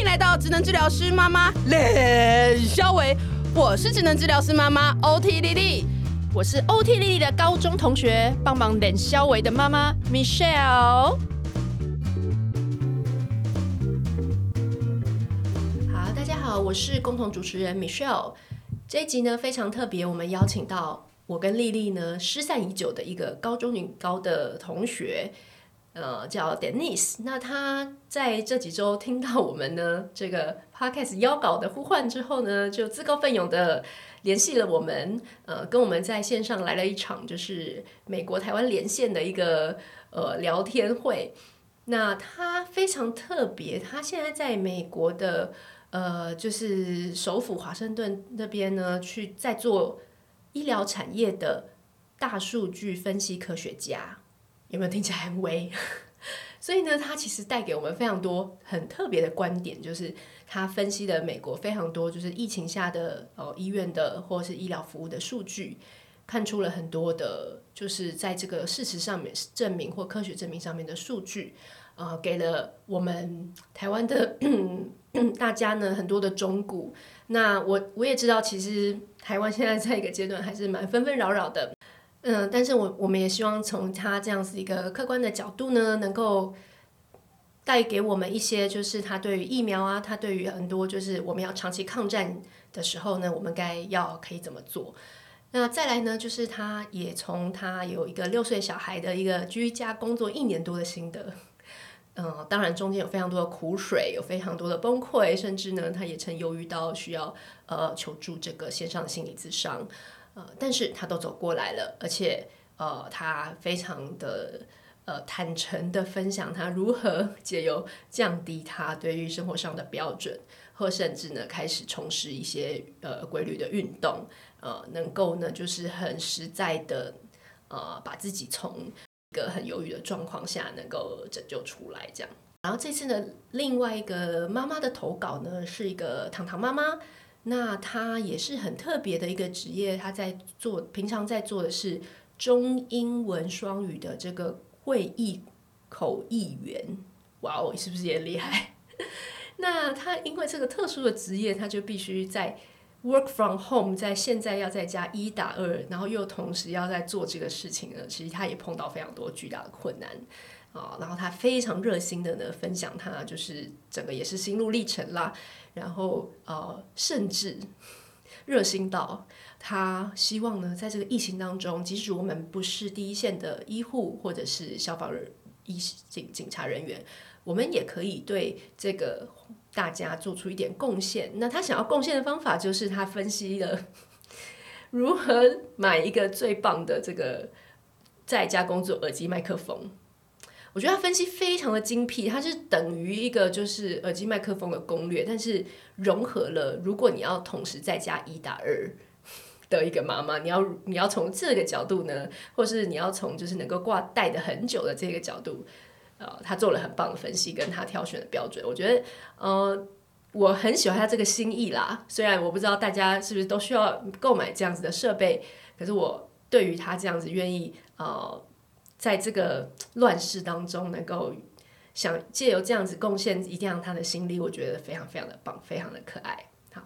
迎来到职能治疗师妈妈练萧维，我是职能治疗师妈妈 OT 莉莉，我是 OT 莉莉的高中同学，帮忙练萧维的妈妈 Michelle。好，大家好，我是共同主持人 Michelle。这一集呢非常特别，我们邀请到我跟莉莉呢失散已久的一个高中女高的同学。呃，叫 Denise，那他在这几周听到我们呢这个 podcast 邀稿的呼唤之后呢，就自告奋勇的联系了我们，呃，跟我们在线上来了一场就是美国台湾连线的一个呃聊天会。那他非常特别，他现在在美国的呃就是首府华盛顿那边呢，去在做医疗产业的大数据分析科学家。有没有听起来很威？所以呢，他其实带给我们非常多很特别的观点，就是他分析了美国非常多就是疫情下的呃医院的或者是医疗服务的数据，看出了很多的，就是在这个事实上面证明或科学证明上面的数据，呃，给了我们台湾的大家呢很多的忠告。那我我也知道，其实台湾现在在一个阶段还是蛮纷纷扰扰的。嗯，但是我我们也希望从他这样子一个客观的角度呢，能够带给我们一些，就是他对于疫苗啊，他对于很多就是我们要长期抗战的时候呢，我们该要可以怎么做？那再来呢，就是他也从他有一个六岁小孩的一个居家工作一年多的心得，嗯，当然中间有非常多的苦水，有非常多的崩溃，甚至呢，他也曾忧郁到需要呃求助这个线上的心理咨商。呃，但是他都走过来了，而且呃，他非常的呃坦诚的分享他如何借由降低他对于生活上的标准，或甚至呢开始从事一些呃规律的运动，呃，能够呢就是很实在的呃把自己从一个很忧郁的状况下能够拯救出来，这样。然后这次呢，另外一个妈妈的投稿呢是一个糖糖妈妈。那他也是很特别的一个职业，他在做，平常在做的是中英文双语的这个会议口译员。哇哦，是不是也厉害？那他因为这个特殊的职业，他就必须在 work from home，在现在要在家一打二，然后又同时要在做这个事情呢，其实他也碰到非常多巨大的困难啊。然后他非常热心的呢分享他就是整个也是心路历程啦。然后呃，甚至热心到他希望呢，在这个疫情当中，即使我们不是第一线的医护或者是消防人、医警警察人员，我们也可以对这个大家做出一点贡献。那他想要贡献的方法，就是他分析了 如何买一个最棒的这个在家工作耳机麦克风。我觉得他分析非常的精辟，它是等于一个就是耳机麦克风的攻略，但是融合了如果你要同时在家一打二 的一个妈妈，你要你要从这个角度呢，或是你要从就是能够挂戴的很久的这个角度，呃，他做了很棒的分析，跟他挑选的标准，我觉得呃我很喜欢他这个心意啦。虽然我不知道大家是不是都需要购买这样子的设备，可是我对于他这样子愿意呃。在这个乱世当中，能够想借由这样子贡献一定让他的心力，我觉得非常非常的棒，非常的可爱。好，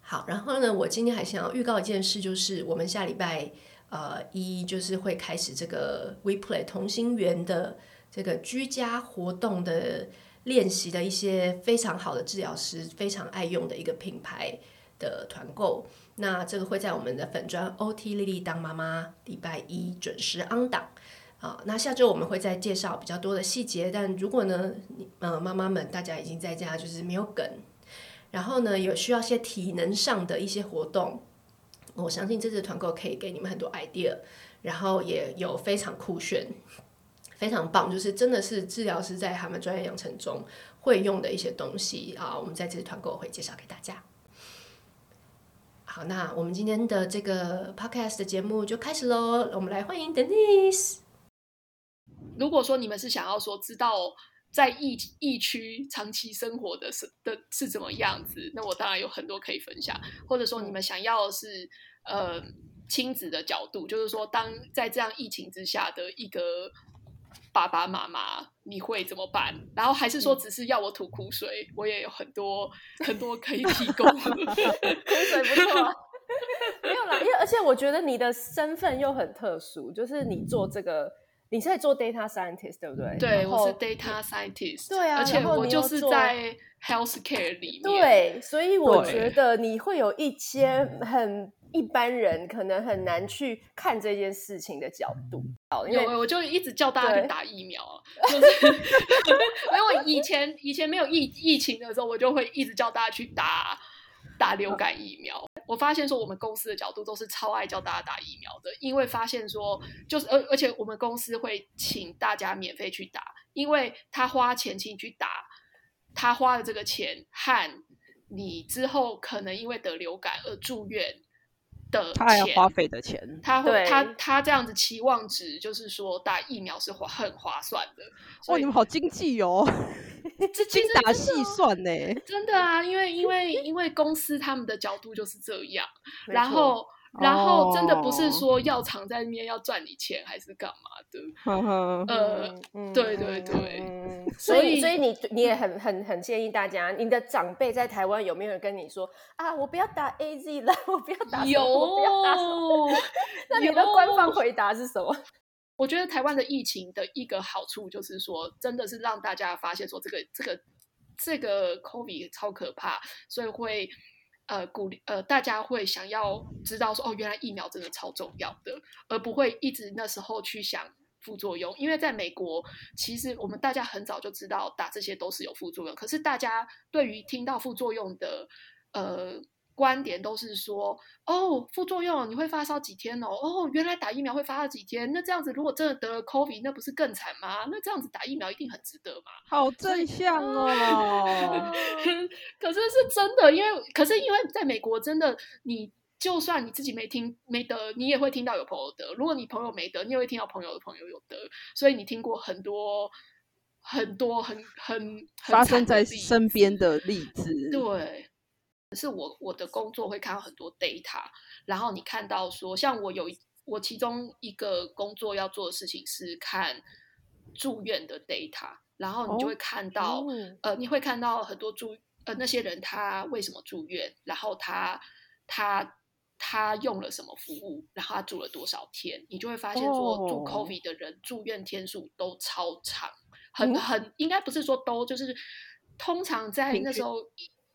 好，然后呢，我今天还想要预告一件事，就是我们下礼拜呃一就是会开始这个 WePlay 同心圆的这个居家活动的练习的一些非常好的治疗师非常爱用的一个品牌的团购。那这个会在我们的粉砖 OT 丽丽当妈妈礼拜一准时 on 档。好，那下周我们会再介绍比较多的细节。但如果呢，你呃，妈妈们大家已经在家，就是没有梗，然后呢，有需要些体能上的一些活动，我相信这次团购可以给你们很多 idea，然后也有非常酷炫、非常棒，就是真的是治疗师在他们专业养成中会用的一些东西啊。我们在这次团购会介绍给大家。好，那我们今天的这个 podcast 的节目就开始喽。我们来欢迎 Denise。如果说你们是想要说知道在疫疫区长期生活的是的是怎么样子，那我当然有很多可以分享。或者说你们想要的是呃亲子的角度，就是说当在这样疫情之下的一个爸爸妈妈，你会怎么办？然后还是说只是要我吐苦水？嗯、我也有很多很多可以提供。苦水不错，没有啦，因为而且我觉得你的身份又很特殊，就是你做这个，你是在做 data scientist 对不对？对，我是 data scientist。对啊，而且我就是在 healthcare 里面。对，所以我觉得你会有一些很。一般人可能很难去看这件事情的角度。因为，我就一直叫大家去打疫苗，就是 因为以前以前没有疫疫情的时候，我就会一直叫大家去打打流感疫苗。我发现说，我们公司的角度都是超爱叫大家打疫苗的，因为发现说，就是而而且我们公司会请大家免费去打，因为他花钱请你去打，他花的这个钱和你之后可能因为得流感而住院。的他还要花费的钱，他会他他这样子期望值就是说打疫苗是划很划算的。哇，你们好经济哦，这精打细算呢，真的啊，因为因为因为公司他们的角度就是这样，然后。然后真的不是说药厂在那边要赚你钱还是干嘛的，嗯、呃，嗯、对对对，嗯、所以所以你你也很很很建议大家，你的长辈在台湾有没有人跟你说啊，我不要打 AZ 了，我不要打，有，我不要打什么？那你的官方回答是什么？我觉得台湾的疫情的一个好处就是说，真的是让大家发现说这个这个这个 COVID 超可怕，所以会。呃，鼓励呃，大家会想要知道说，哦，原来疫苗真的超重要的，而不会一直那时候去想副作用。因为在美国，其实我们大家很早就知道打这些都是有副作用，可是大家对于听到副作用的，呃。观点都是说，哦，副作用你会发烧几天哦？哦，原来打疫苗会发烧几天？那这样子如果真的得了 COVID，那不是更惨吗？那这样子打疫苗一定很值得嘛？好正向哦！可是是真的，因为可是因为在美国，真的你就算你自己没听没得，你也会听到有朋友得。如果你朋友没得，你也会听到朋友的朋友有得。所以你听过很多很多很很，很发生在身边的例子，对。是我我的工作会看到很多 data，然后你看到说，像我有我其中一个工作要做的事情是看住院的 data，然后你就会看到，呃，你会看到很多住呃那些人他为什么住院，然后他他他用了什么服务，然后他住了多少天，你就会发现说，住 COVID 的人住院天数都超长，很很应该不是说都就是通常在那时候。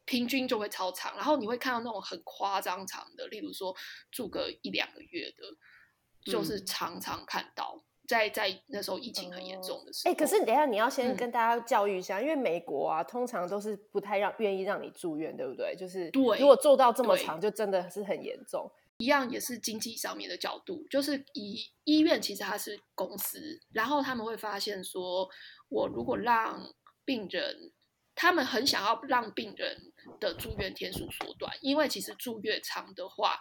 平均就会超长，然后你会看到那种很夸张长的，例如说住个一两个月的，就是常常看到，嗯、在在那时候疫情很严重的时候。哎、欸，可是等一下你要先跟大家教育一下，嗯、因为美国啊，通常都是不太让愿意让你住院，对不对？就是对，如果做到这么长，就真的是很严重。一样也是经济上面的角度，就是以医院其实它是公司，然后他们会发现说，我如果让病人。他们很想要让病人的住院天数缩短，因为其实住越长的话，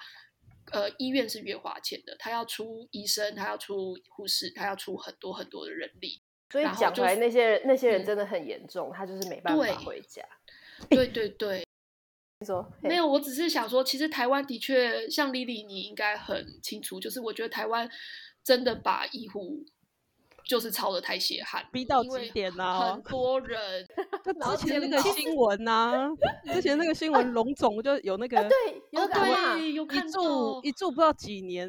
呃，医院是越花钱的。他要出医生，他要出护士，他要出很多很多的人力。所以讲出来，那些那些人真的很严重，嗯、他就是没办法回家。对对对，你说没有？我只是想说，其实台湾的确像 Lily，你应该很清楚，就是我觉得台湾真的把医护。就是抄的太血汗，逼到极点呐！很多人，就之前那个新闻呐，之前那个新闻，龙总就有那个，对，有对，有一住一住不知道几年，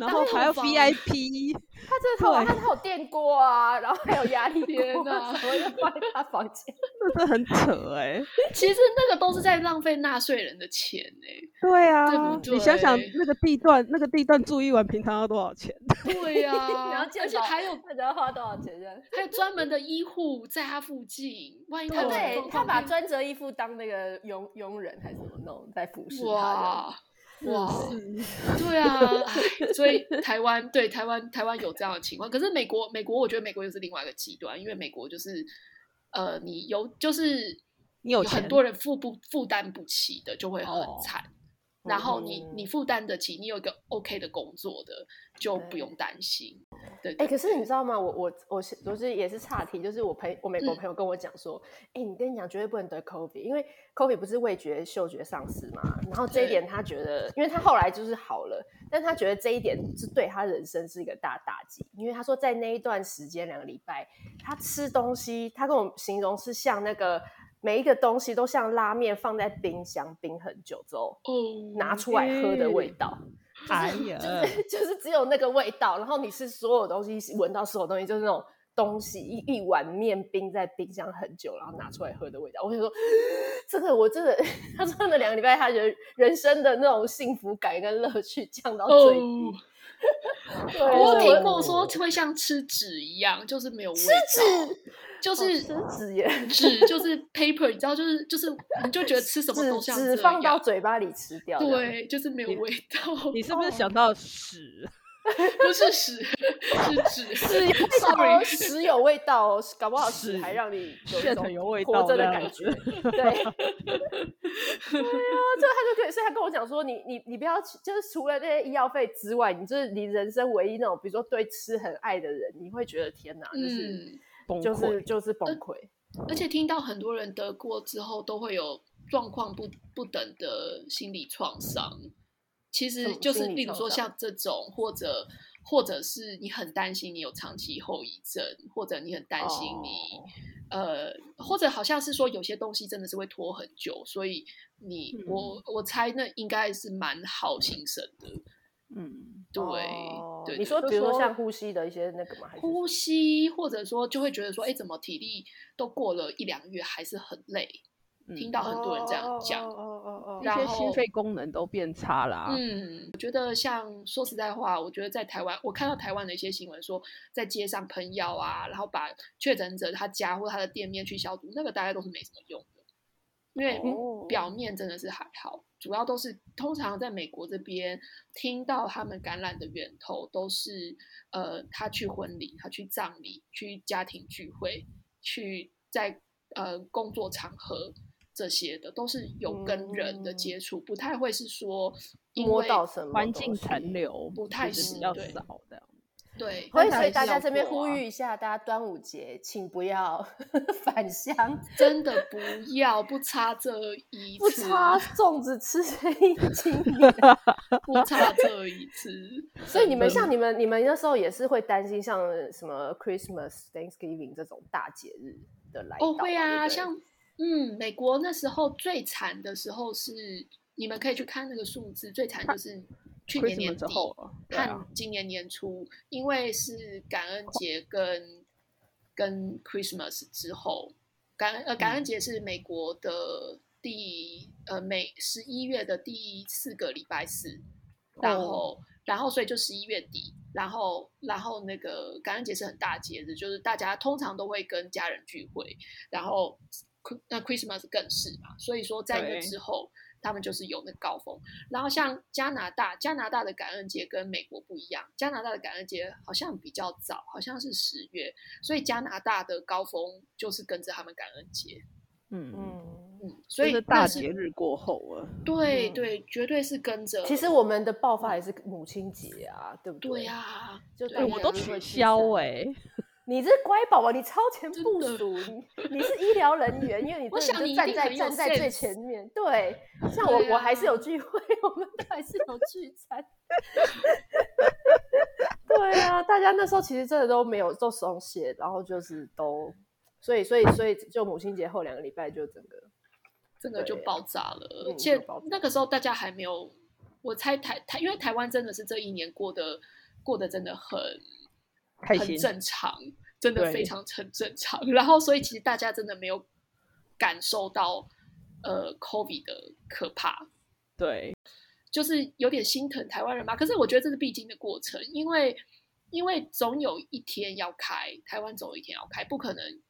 然后还要 VIP，他这套，他有电锅啊，然后还有压力锅啊，什么都放在他房间，真的很扯哎。其实那个都是在浪费纳税人的钱哎。对啊，你想想那个地段，那个地段住一晚，平常要多少钱？对呀，而且还有。花多少钱？还有专门的医护在他附近，万一他对他把专责医护当那个佣佣人还是怎么弄，在服侍他。哇哇，对啊，所以台湾对台湾台湾有这样的情况，可是美国美国，我觉得美国又是另外一个极端，因为美国就是呃，你有就是你有很多人负不负担不起的，就会很惨。哦然后你你负担得起，你有一个 OK 的工作的，就不用担心。对，哎、欸，可是你知道吗？我我我是我是也是岔题，就是我朋我美国朋友跟我讲说，哎、嗯欸，你跟你讲绝对不能得 COVID，因为 COVID 不是味觉嗅觉丧失嘛。然后这一点他觉得，因为他后来就是好了，但他觉得这一点是对他人生是一个大打击，因为他说在那一段时间两个礼拜，他吃东西，他跟我形容是像那个每一个东西都像拉面放在冰箱冰很久之后，拿出来喝的味道。哎呀，就是 就是只有那个味道，然后你是所有东西闻到所有东西就是那种。东西一一碗面冰在冰箱很久，然后拿出来喝的味道，我就说，这个我真的，他说那两个礼拜，他觉得人生的那种幸福感跟乐趣降到最低。Oh. 对我有听过说会像吃纸一样，就是没有味道，就是吃纸耶，纸就是 paper，你知道，就是就是，你就觉得吃什么都像纸放到嘴巴里吃掉，对，就是没有味道。你，是不是想到屎？不是屎，是纸，屎有味道，屎有味道，搞不好屎还让你有一种有味道的感觉。对，对啊，就他就可以，所以他跟我讲说，你你你不要，就是除了那些医药费之外，你就是你人生唯一那种，比如说对吃很爱的人，你会觉得天哪，就是就是就是崩溃。而且听到很多人得过之后，都会有状况不不等的心理创伤。其实就是，例如说像这种，或者或者是你很担心你有长期后遗症，或者你很担心你、哦、呃，或者好像是说有些东西真的是会拖很久，所以你、嗯、我我猜那应该是蛮耗心神的。嗯，对，哦、对，你说比如说像呼吸的一些那个嘛，呼吸，或者说就会觉得说，哎，怎么体力都过了一两个月还是很累。听到很多人这样讲，哦哦哦哦，一些心肺功能都变差了。嗯，我觉得像说实在话，我觉得在台湾，我看到台湾的一些新闻说，在街上喷药啊，然后把确诊者他家或他的店面去消毒，那个大概都是没什么用的，因为表面真的是还好，主要都是通常在美国这边听到他们感染的源头都是呃，他去婚礼，他去葬礼，去家庭聚会，去在呃工作场合。这些的都是有跟人的接触，嗯、不太会是说摸到什么环境残留，不太是比较少的。对，所以所以大家这边呼吁一下，大家端午节请不要 返乡，真的不要不差这一次，不差粽子吃这一斤，不差这一次。所以你们像你们你们那时候也是会担心像什么 Christmas、Thanksgiving 这种大节日的来，哦会啊，像。嗯，美国那时候最惨的时候是，你们可以去看那个数字，最惨就是去年年底和今年年初，因为是感恩节跟跟 Christmas 之后，感恩呃感恩节是美国的第呃每十一月的第四个礼拜四，然后然后所以就十一月底，然后然后那个感恩节是很大节日，就是大家通常都会跟家人聚会，然后。那 Christmas 更是嘛，所以说在那之后，他们就是有那个高峰。然后像加拿大，加拿大的感恩节跟美国不一样，加拿大的感恩节好像比较早，好像是十月，所以加拿大的高峰就是跟着他们感恩节。嗯嗯嗯，所以大节日过后啊，对对，绝对是跟着。其实我们的爆发也是母亲节啊，对不对？对呀，就我都取消哎。你是乖宝宝，你超前部署，你 你是医疗人员，因为你真的站在站在最前面。对，像我我还是有聚会，我们都还是有聚餐。对啊，大家那时候其实真的都没有做松懈，然后就是都，所以所以所以就母亲节后两个礼拜就整个整个就爆炸了，而且那个时候大家还没有，我猜台台，因为台湾真的是这一年过得过得真的很。很正常，真的非常很正常。然后，所以其实大家真的没有感受到呃，COVID 的可怕。对，就是有点心疼台湾人嘛。可是我觉得这是必经的过程，因为因为总有一天要开，台湾总有一天要开，不可能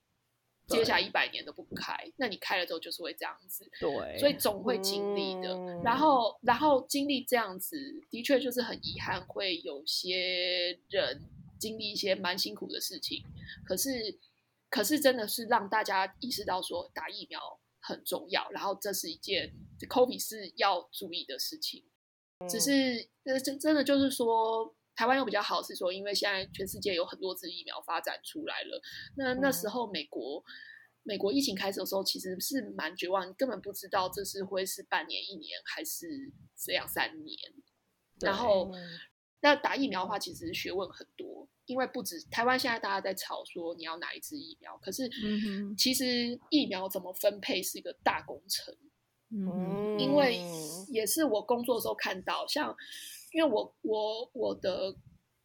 接下来一百年都不开。那你开了之后就是会这样子。对，所以总会经历的。嗯、然后，然后经历这样子，的确就是很遗憾，会有些人。经历一些蛮辛苦的事情，可是，可是真的是让大家意识到说打疫苗很重要，然后这是一件 COVID 是要注意的事情。只是，呃，真真的就是说，台湾又比较好，是说因为现在全世界有很多支疫苗发展出来了。那那时候美国，美国疫情开始的时候，其实是蛮绝望，根本不知道这是会是半年、一年还是这样三年。然后，那打疫苗的话，其实学问很多，因为不止台湾现在大家在吵说你要哪一支疫苗，可是其实疫苗怎么分配是一个大工程。嗯，因为也是我工作的时候看到，像因为我我我的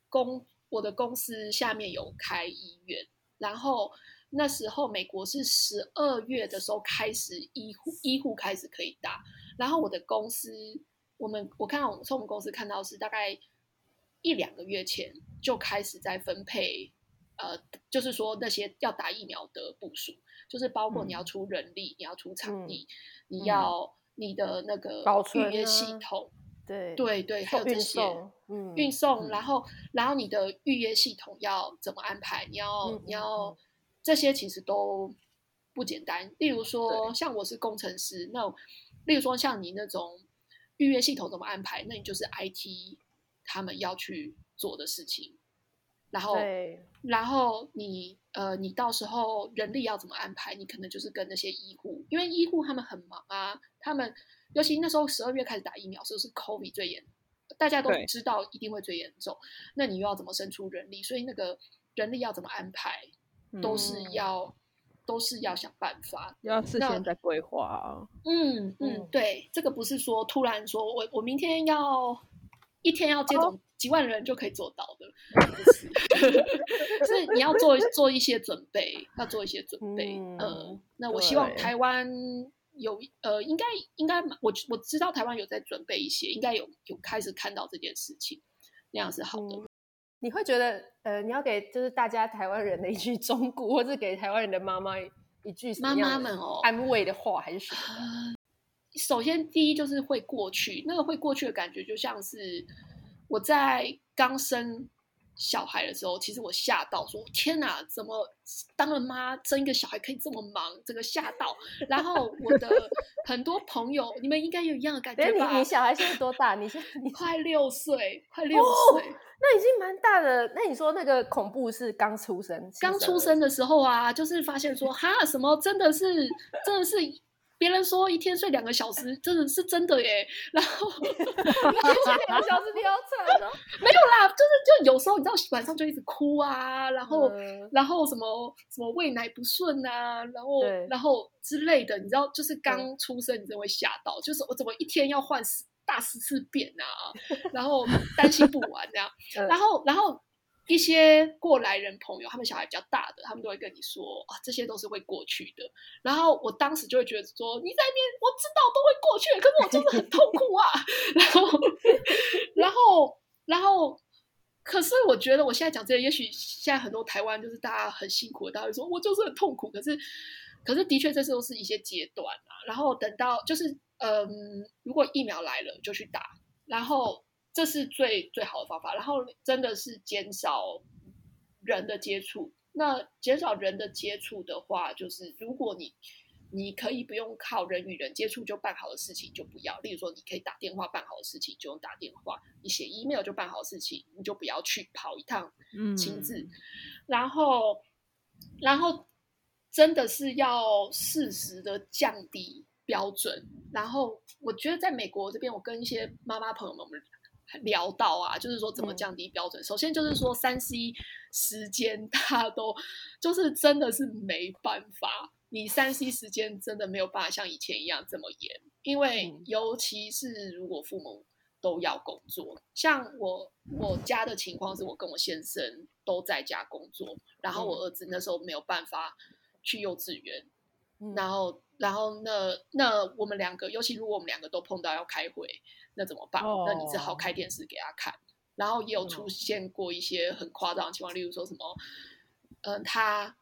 公我的公司下面有开医院，然后那时候美国是十二月的时候开始医护医护开始可以打，然后我的公司我们我看到我从我们公司看到是大概一两个月前就开始在分配，呃，就是说那些要打疫苗的部署，就是包括你要出人力，嗯、你要出场地。嗯你要你的那个预约系统，对对对，还有这些嗯，运送，然后然后你的预约系统要怎么安排？你要你要这些其实都不简单。例如说，像我是工程师，那例如说像你那种预约系统怎么安排？那你就是 IT 他们要去做的事情。然后，然后你呃，你到时候人力要怎么安排？你可能就是跟那些医护，因为医护他们很忙啊。他们尤其那时候十二月开始打疫苗，是不是 COVID 最严？大家都知道一定会最严重。那你又要怎么生出人力？所以那个人力要怎么安排，都是要、嗯、都是要想办法，要事先在规划啊。嗯嗯，对，这个不是说突然说我我明天要一天要接种。哦几万人就可以做到的，是，是你要做 做一些准备，要做一些准备。嗯，呃、那我希望台湾有呃，应该应该我我知道台湾有在准备一些，应该有有开始看到这件事情，那样是好的。嗯、你会觉得呃，你要给就是大家台湾人的一句忠告，或是给台湾人的妈妈一句妈妈们哦安慰的话，还是什么、呃？首先，第一就是会过去，那个会过去的感觉就像是。我在刚生小孩的时候，其实我吓到说，说天哪，怎么当了妈生一个小孩可以这么忙？这个吓到。然后我的 很多朋友，你们应该有一样的感觉吧？你你小孩现在多大？你现在 你快六岁，快六岁，哦，那已经蛮大的。那你说那个恐怖是刚出生，刚出生的时候啊，就是发现说哈，什么真的是，真的是。别人说一天睡两个小时，真的是真的耶。然后 一天睡两个小时，你要惨了。没有啦，就是就有时候你知道晚上就一直哭啊，然后、嗯、然后什么什么喂奶不顺啊，然后然后之类的，你知道就是刚出生你真的会吓到，就是我怎么一天要换大十次便啊，然后担心不完这样，嗯、然后然后。一些过来人朋友，他们小孩比较大的，他们都会跟你说啊，这些都是会过去的。然后我当时就会觉得说，你在那边，我知道都会过去，可是我真的很痛苦啊。然后，然后，然后，可是我觉得我现在讲这些，也许现在很多台湾就是大家很辛苦，大家会说我就是很痛苦。可是，可是的确这些都是一些阶段啊。然后等到就是，嗯，如果疫苗来了就去打，然后。这是最最好的方法，然后真的是减少人的接触。那减少人的接触的话，就是如果你你可以不用靠人与人接触就办好的事情，就不要。例如说，你可以打电话办好的事情，就用打电话；你写 email 就办好的事情，你就不要去跑一趟亲自。嗯、然后，然后真的是要适时的降低标准。然后，我觉得在美国这边，我跟一些妈妈朋友们。聊到啊，就是说怎么降低标准。嗯、首先就是说三 C 时间，他都就是真的是没办法，你三 C 时间真的没有办法像以前一样这么严，因为尤其是如果父母都要工作，像我我家的情况是我跟我先生都在家工作，然后我儿子那时候没有办法去幼稚园，嗯、然后然后那那我们两个，尤其如果我们两个都碰到要开会。那怎么办？Oh. 那你只好开电视给他看。然后也有出现过一些很夸张的情况，例如说什么，嗯、呃，他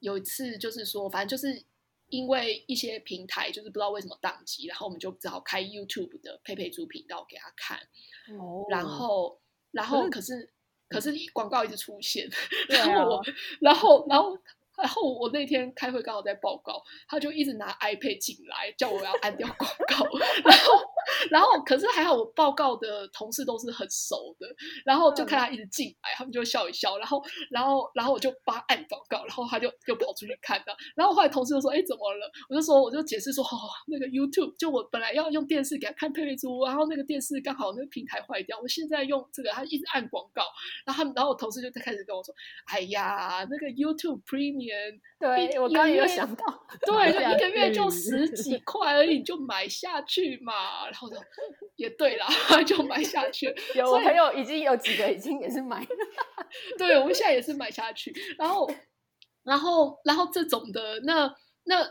有一次就是说，反正就是因为一些平台就是不知道为什么宕机，然后我们就只好开 YouTube 的佩佩猪频道给他看。哦。Oh. 然后，然后可是可是广告一直出现，然后我，然后然后。然后我那天开会刚好在报告，他就一直拿 iPad 进来，叫我要按掉广告。然后，然后可是还好，我报告的同事都是很熟的，然后就看他一直进来，他们就笑一笑。然后，然后，然后我就帮他按广告，然后他就又跑出去看的。然后后来同事就说：“哎，怎么了？”我就说：“我就解释说，哦，那个 YouTube，就我本来要用电视给他看佩佩猪，然后那个电视刚好那个平台坏掉，我现在用这个，他一直按广告。然后他们，然后我同事就开始跟我说：‘哎呀，那个 YouTube Premium。’”对，我刚刚有想到，对，就一个月就十几 块而已，你就买下去嘛。然后就也对啦，就买下去。有我朋友已经有几个已经也是买了，对，我们现在也是买下去。然后，然后，然后这种的，那那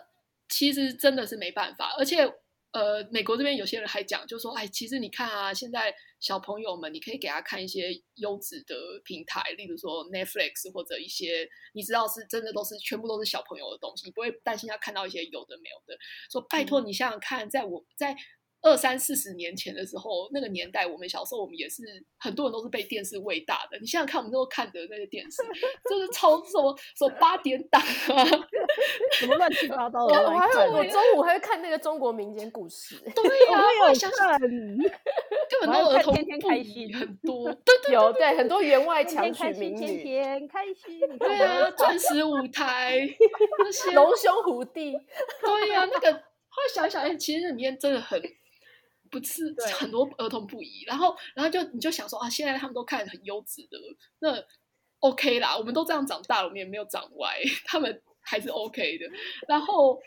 其实真的是没办法，而且。呃，美国这边有些人还讲，就说，哎，其实你看啊，现在小朋友们，你可以给他看一些优质的平台，例如说 Netflix 或者一些你知道是真的都是全部都是小朋友的东西，你不会担心他看到一些有的没有的。说拜托你想想看，在我在。二三四十年前的时候，那个年代，我们小时候，我们也是很多人都是被电视喂大的。你想想看，我们都看的那个电视，就是超什么什么八点档啊，什么乱七八糟的。我还有我中午还会看那个中国民间故事。对呀、啊，我有想想，根本都儿童天天开心很 多。对对有对很多员外强取民女，天天开心。对啊，钻石舞台那些龙兄虎弟。对呀、啊，那个后来想想，哎，其实里面真的很。不是很多儿童不宜，然后，然后就你就想说啊，现在他们都看很优质的，那 OK 啦，我们都这样长大了，我们也没有长歪，他们还是 OK 的。然后，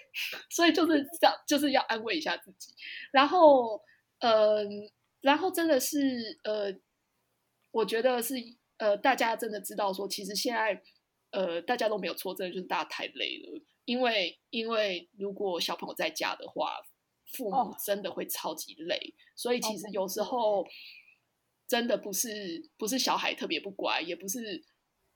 所以就是这样，就是要安慰一下自己。然后，嗯、呃，然后真的是呃，我觉得是呃，大家真的知道说，其实现在呃，大家都没有错，真的就是大家太累了，因为因为如果小朋友在家的话。父母真的会超级累，oh. 所以其实有时候真的不是不是小孩特别不乖，也不是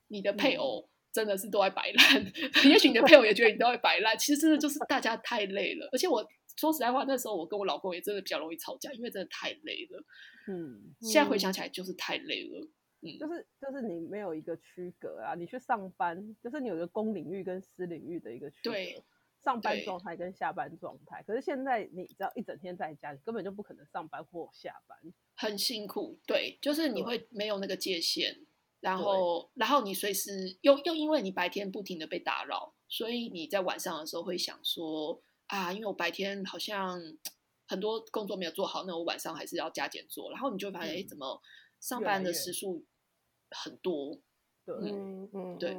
你的配偶真的是都在摆烂。Mm. 也许你的配偶也觉得你都在摆烂，其实真的就是大家太累了。而且我说实在话，那时候我跟我老公也真的比较容易吵架，因为真的太累了。嗯，现在回想起来就是太累了。嗯，就是就是你没有一个区隔啊，你去上班就是你有一个公领域跟私领域的一个区隔。对。上班状态跟下班状态，可是现在你只要一整天在家，你根本就不可能上班或下班，很辛苦。对，就是你会没有那个界限，然后然后你随时又又因为你白天不停的被打扰，所以你在晚上的时候会想说啊，因为我白天好像很多工作没有做好，那我晚上还是要加减做，然后你就发现，哎、嗯，怎么上班的时数很多？对，嗯嗯，对。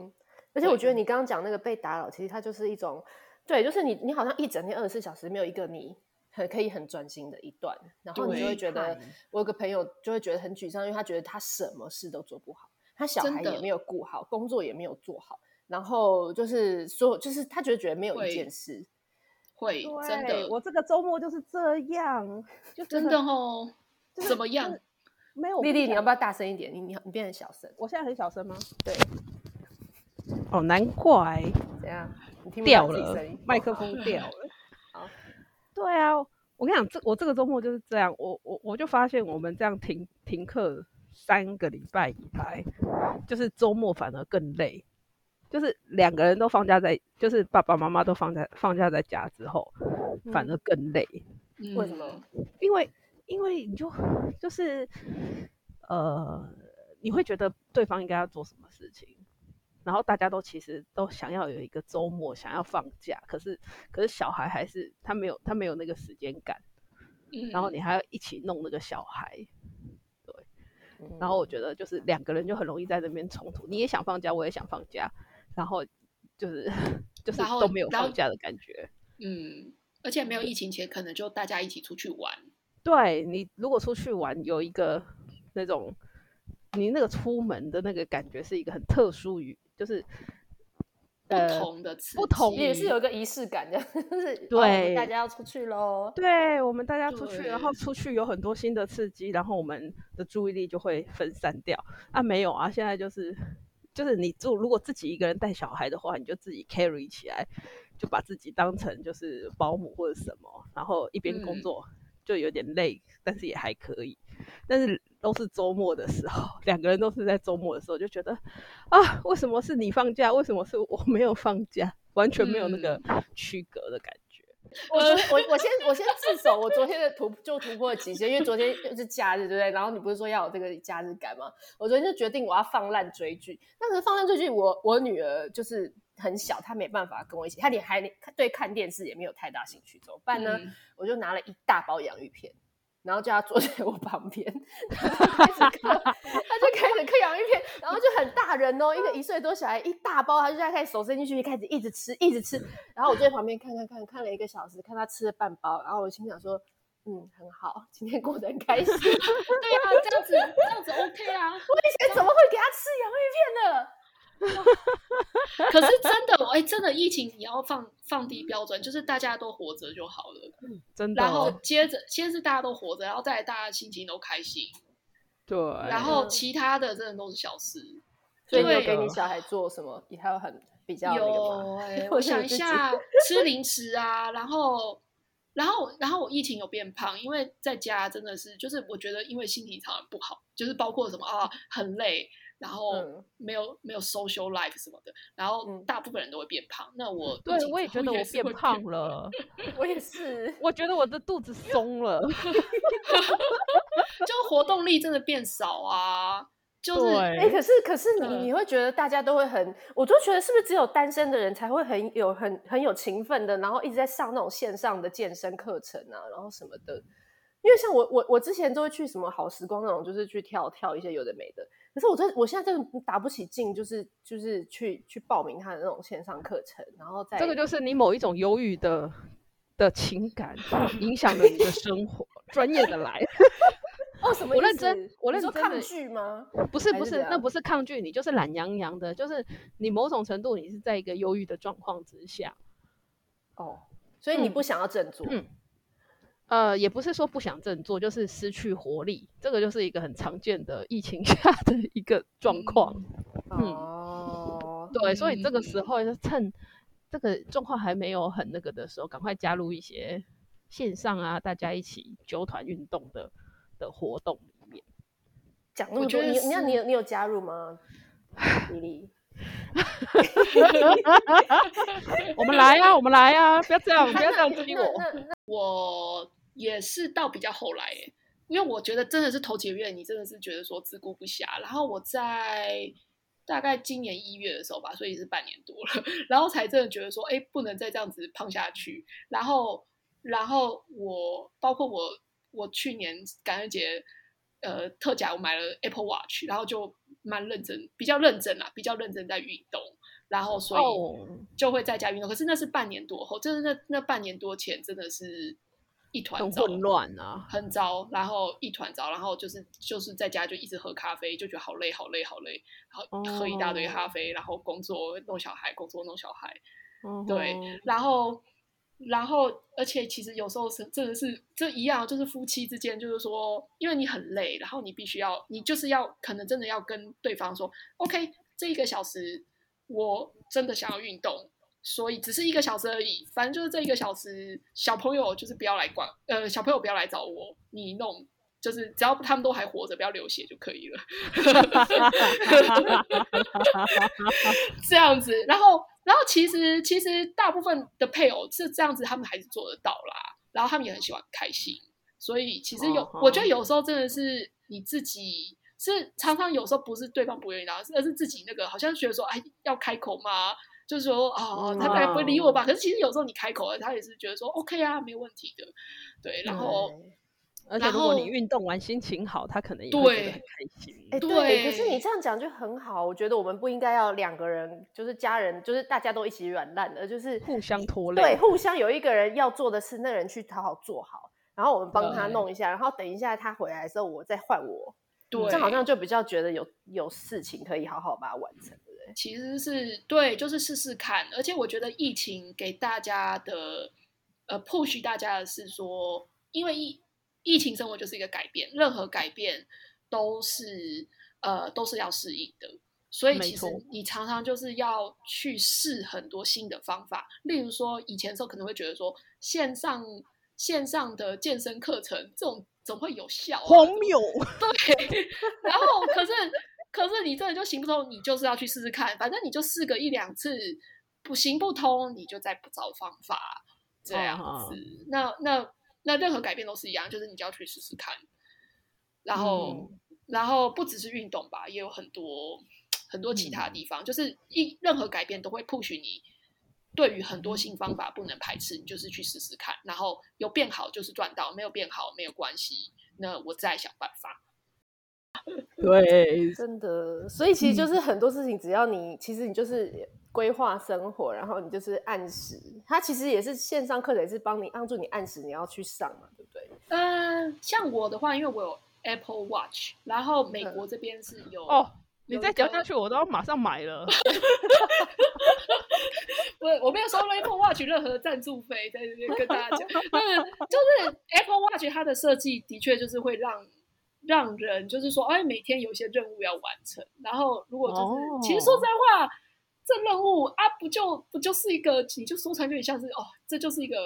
而且我觉得你刚刚讲那个被打扰，其实它就是一种。对，就是你，你好像一整天二十四小时没有一个你很可以很专心的一段，然后你就会觉得，我有个朋友就会觉得很沮丧，因为他觉得他什么事都做不好，他小孩也没有顾好，工作也没有做好，然后就是说，就是他觉得觉得没有一件事会，会真的，我这个周末就是这样，就真的哦，怎么样？没有，丽丽，你要不要大声一点？你你你变成小声，我现在很小声吗？对，哦，难怪，怎样？掉了，麦克风掉了。好，对啊，我跟你讲，这我这个周末就是这样，我我我就发现我们这样停停课三个礼拜以来，就是周末反而更累，就是两个人都放假在，就是爸爸妈妈都放在放假在家之后，反而更累。嗯、为什么？因为因为你就就是呃，你会觉得对方应该要做什么事情。然后大家都其实都想要有一个周末，想要放假，可是可是小孩还是他没有他没有那个时间感，嗯，然后你还要一起弄那个小孩，对，然后我觉得就是两个人就很容易在那边冲突，你也想放假，我也想放假，然后就是 就是都没有放假的感觉，嗯，而且没有疫情前可能就大家一起出去玩，对，你如果出去玩有一个那种你那个出门的那个感觉是一个很特殊于。就是不同的词，不同也是有一个仪式感的，就是对、哦、大家要出去喽。对，我们大家出去，然后出去有很多新的刺激，然后我们的注意力就会分散掉。啊，没有啊，现在就是就是你住，如果自己一个人带小孩的话，你就自己 carry 起来，就把自己当成就是保姆或者什么，然后一边工作就有点累，嗯、但是也还可以。但是都是周末的时候，两个人都是在周末的时候，就觉得啊，为什么是你放假，为什么是我没有放假，完全没有那个区隔的感觉。我昨天我我先我先自首，我昨天的突就突破了极限，因为昨天又是假日，对不对？然后你不是说要有这个假日感吗？我昨天就决定我要放烂追剧，但是放烂追剧，我我女儿就是很小，她没办法跟我一起，她连还对看电视也没有太大兴趣，怎么办呢？嗯、我就拿了一大包洋芋片。然后叫他坐 在我旁边，他就开始嗑，他就开始嗑洋芋片，然后就很大人哦，一个一岁多小孩一大包，他就在开始手伸进去，开始一直吃，一直吃。然后我就在旁边看看看，看了一个小时，看他吃了半包，然后我心想说，嗯，很好，今天过得很开心。对啊，这样子这样子 OK 啊。我以前怎么会给他吃洋芋片呢？可是真的，哎、欸，真的疫情你要放放低标准，就是大家都活着就好了，真的。然后接着，先是大家都活着，然后再来大家心情都开心，对。然后其他的真的都是小事。所以你有给你小孩做什么？你还有很比较有哎、欸，我想一下，吃零食啊，然后，然后，然后我疫情有变胖，因为在家真的是，就是我觉得因为心情常常不好，就是包括什么啊，很累。然后没有、嗯、没有 social life 什么的，然后大部分人都会变胖。嗯、那我对我也觉得我变胖了，我也是，我觉得我的肚子松了，就活动力真的变少啊。就是哎对，可是可是你你会觉得大家都会很，我就觉得是不是只有单身的人才会很有很很有勤奋的，然后一直在上那种线上的健身课程啊，然后什么的。因为像我我我之前都会去什么好时光那种，就是去跳跳一些有的没的。可是我这我现在真的打不起劲，就是就是去去报名他的那种线上课程，然后再这个就是你某一种忧郁的的情感影响了你的生活。专业的来哦，什么？我认真，我认真抗拒吗？不是不是，是那不是抗拒你，就是懒洋洋的，就是你某种程度你是在一个忧郁的状况之下。哦，所以你不想要振作。嗯。嗯呃，也不是说不想振作，就是失去活力，这个就是一个很常见的疫情 下的一个状况。嗯，哦，对，所以这个时候就趁这个状况还没有很那个的时候，赶快加入一些线上啊，大家一起纠团运动的的活动里面。讲那么多，你你你有你有加入吗？丽丽，我们来啊，我们来啊，不要这样，不要这样逼我。我也是到比较后来，因为我觉得真的是头几个月，你真的是觉得说自顾不暇。然后我在大概今年一月的时候吧，所以是半年多了，然后才真的觉得说，哎，不能再这样子胖下去。然后，然后我包括我，我去年感恩节呃特价我买了 Apple Watch，然后就蛮认真，比较认真啦，比较认真在运动。然后，所以就会在家运动。Oh. 可是那是半年多后，真的那那半年多前，真的是一团糟，很混乱啊，很糟。然后一团糟，然后就是就是在家就一直喝咖啡，就觉得好累，好累，好累。然后喝一大堆咖啡，oh. 然后工作弄小孩，工作弄小孩。Oh. 对，然后然后而且其实有时候是真的是这一样，就是夫妻之间，就是说，因为你很累，然后你必须要，你就是要可能真的要跟对方说，OK，这一个小时。我真的想要运动，所以只是一个小时而已。反正就是这一个小时，小朋友就是不要来管，呃，小朋友不要来找我，你弄，就是只要他们都还活着，不要流血就可以了。这样子，然后，然后其实其实大部分的配偶是这样子，他们还是做得到啦。然后他们也很喜欢开心，所以其实有，oh, oh. 我觉得有时候真的是你自己。是常常有时候不是对方不愿意，而是自己那个好像觉得说，哎，要开口嘛，就是说，哦，他大概不会理我吧？嗯、可是其实有时候你开口了，他也是觉得说，OK 啊，没有问题的，对。然后，而且如果你运动完心情好，他可能也会觉得很开心。哎，对。可是你这样讲就很好，我觉得我们不应该要两个人，就是家人，就是大家都一起软烂的，就是互相拖累。对，互相有一个人要做的事，那个人去好好做好，然后我们帮他弄一下，然后等一下他回来的时候，我再换我。对，这好像就比较觉得有有事情可以好好把它完成，对不对？其实是对，就是试试看。而且我觉得疫情给大家的呃 push 大家的是说，因为疫疫情生活就是一个改变，任何改变都是呃都是要适应的。所以其实你常常就是要去试很多新的方法。例如说，以前的时候可能会觉得说线上线上的健身课程这种。总会有效、啊。荒谬。对，然后可是可是你真的就行不通，你就是要去试试看，反正你就试个一两次，不行不通，你就再不找方法这样子。哦、那那那任何改变都是一样，就是你就要去试试看。然后、嗯、然后不只是运动吧，也有很多很多其他地方，嗯、就是一任何改变都会 push 你。对于很多新方法不能排斥，你就是去试试看，然后有变好就是赚到，没有变好没有关系，那我再想办法。对，真的，所以其实就是很多事情，只要你、嗯、其实你就是规划生活，然后你就是按时，它其实也是线上课程，也是帮你帮助你按时你要去上嘛，对不对？嗯、呃，像我的话，因为我有 Apple Watch，然后美国这边是有、嗯、哦，你再讲下去，我都要马上买了。我我没有收 Apple Watch 任何赞助费，在这边跟大家讲，就是就是 Apple Watch 它的设计的确就是会让让人就是说，哎，每天有一些任务要完成，然后如果就是、哦、其实说实在话，这任务啊，不就不就是一个，你就说出来就有点像是哦，这就是一个。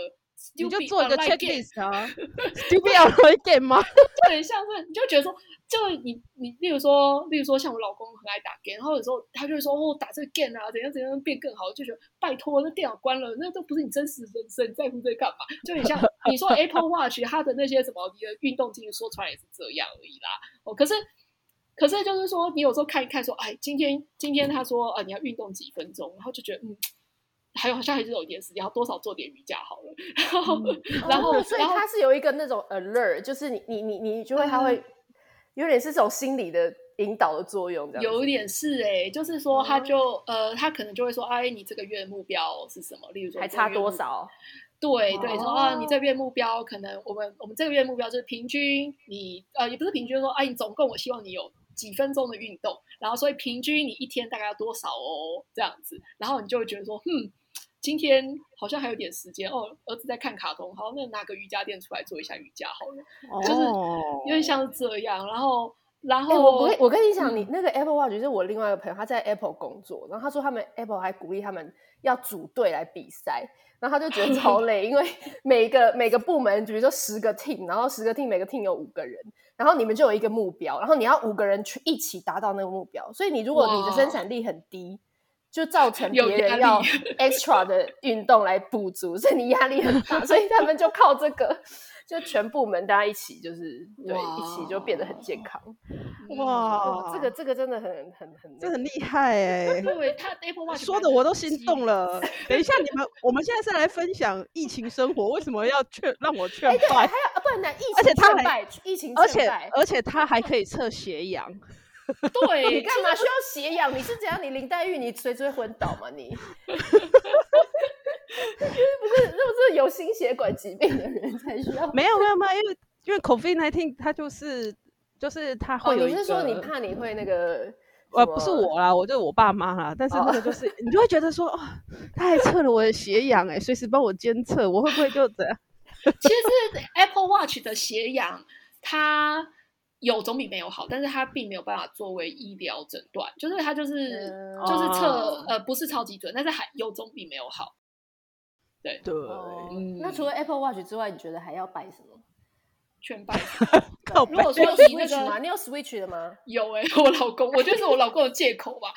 你就做一个 checklist 啊 online game 吗？就很像是，你就觉得说，就你你，例如说，例如说，像我老公很爱打 game，然后有时候他就会说，哦，打这个 game 啊，怎样怎样变更好，就觉得拜托，那电脑关了，那都不是你真实人生，你在乎这干嘛？就很像 你说 Apple Watch 它的那些什么，你的运动机能说出来也是这样而已啦。哦，可是可是就是说，你有时候看一看，说，哎，今天今天他说，呃，你要运动几分钟，然后就觉得，嗯。还有好像还是有一点时间，要多少做点瑜伽好了。然后，嗯、然后，哦、所以它是有一个那种 alert，就是你你你你就会它会有点是这种心理的引导的作用，有一点是哎、欸，就是说他就、嗯、呃，他可能就会说，哎，你这个月目标是什么？例如说还差多少？对对，说啊，你这个月目标可能我们我们这个月目标就是平均你呃也不是平均说，哎，你总共我希望你有几分钟的运动，然后所以平均你一天大概要多少哦，这样子，然后你就会觉得说，嗯。今天好像还有点时间哦，儿子在看卡通，好，那拿个瑜伽垫出来做一下瑜伽好了，哦、就是因为像是这样，然后，然后、欸、我我我跟你讲，嗯、你那个 Apple Watch 是我另外一个朋友，他在 Apple 工作，然后他说他们 Apple 还鼓励他们要组队来比赛，然后他就觉得超累，因为每一个每个部门，比如说十个 team，然后十个 team 每个 team 有五个人，然后你们就有一个目标，然后你要五个人去一起达到那个目标，所以你如果你的生产力很低。就造成别人要 extra 的运动来补足，所以你压力很大，所以他们就靠这个，就全部门大家一起，就是对一起就变得很健康。哇，这个这个真的很很很，这很厉害哎！对他 Apple Watch 说的我都心动了。等一下，你们我们现在是来分享疫情生活，为什么要劝让我劝败？还要不然疫情，而且他还疫情，而且而且他还可以测血氧。对，你干嘛需要血氧？你是怎样？你林黛玉，你随时会昏倒吗？你 不是，是不是有心血管疾病的人才需要？没有没有没有，因为因为 COVID-19 它就是就是它会有、哦。你是说你怕你会那个？呃，不是我啦，我就是我爸妈啦。但是那个就是、哦、你就会觉得说，哦，他还测了我的血氧，哎，随时帮我监测，我会不会就这样？其实 Apple Watch 的血氧，它。有总比没有好，但是它并没有办法作为医疗诊断，就是它就是、嗯、就是测、哦、呃不是超级准，但是还有总比没有好。对对、哦，那除了 Apple Watch 之外，你觉得还要摆什么？全摆。如果说你那个吗？你有 Switch 的吗？有哎、欸，我老公，我觉得是我老公的借口吧，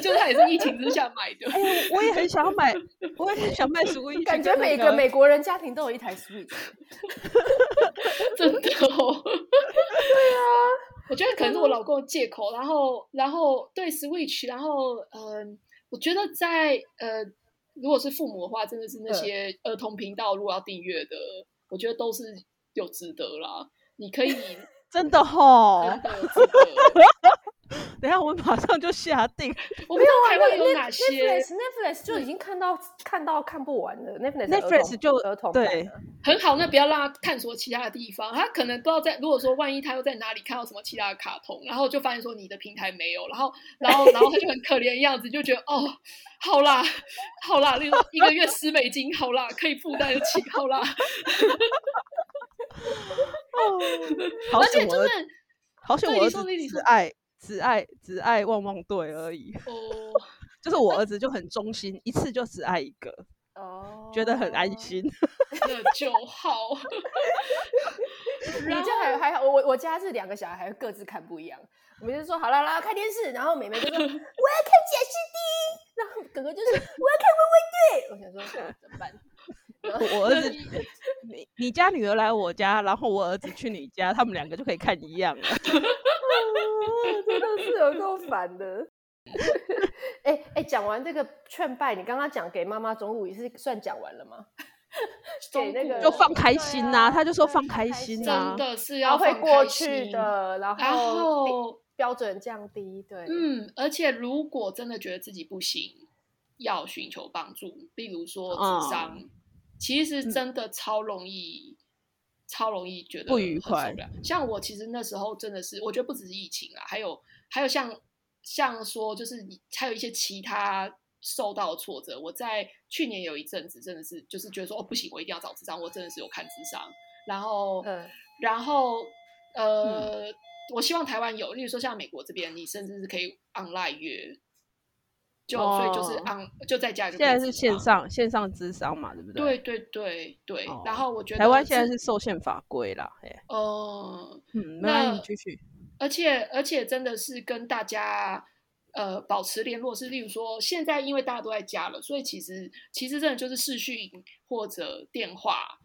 就是他也是疫情之下买的。哎我也很想要买，我也很想买 Switch，感觉每个美国人家庭都有一台 Switch。真的哦，对啊，我觉得可能是我老公的借口，然后，然后对 Switch，然后，嗯、呃，我觉得在呃，如果是父母的话，真的是那些儿童频道，如果要订阅的，我觉得都是有值得啦。你可以 真的吼，真的值得。等下，我马上就下定。我不知道台湾有哪些 Netflix 就已经看到看到看不完了。Netflix 就儿童对，很好。那不要让他探索其他的地方，他可能不知道在。如果说万一他又在哪里看到什么其他的卡通，然后就发现说你的平台没有，然后然后然后他就很可怜的样子，就觉得哦，好啦好啦，例如一个月十美金，好啦，可以负担得起，好啦。哦，而且就是好险我儿子只爱。只爱只爱旺旺队而已，oh. 就是我儿子就很忠心，一次就只爱一个，哦，oh. 觉得很安心，那就好。你家还还好，我我家是两个小孩，还各自看不一样。我们就说好了，啦看电视，然后妹妹就说我要看贾斯汀，然后哥哥就说我要看微微队。我想说怎么办？我儿子，你你家女儿来我家，然后我儿子去你家，他们两个就可以看一样了。真的是有够烦的。哎哎、欸，讲、欸、完这个劝败，你刚刚讲给妈妈中午也是算讲完了吗？给那个就放开心呐、啊，啊、他就说放开心啊，真的是要会过去的，然后然后标准降低，对，嗯，而且如果真的觉得自己不行，要寻求帮助，比如说智商。嗯其实真的超容易，嗯、超容易觉得不愉快。像我其实那时候真的是，我觉得不只是疫情啊，还有还有像像说，就是你还有一些其他受到挫折。我在去年有一阵子真的是，就是觉得说哦不行，我一定要找智商。我真的是有看智商，然后，嗯、然后呃，嗯、我希望台湾有，例如说像美国这边，你甚至是可以 online 约。就所以就是按就在家就现在是线上线上咨商嘛，对不对？对对对对。然后我觉得台湾现在是受限法规啦。哦，嗯，那你继续。而且而且真的是跟大家呃保持联络，是例如说现在因为大家都在家了，所以其实其实真的就是视讯或者电话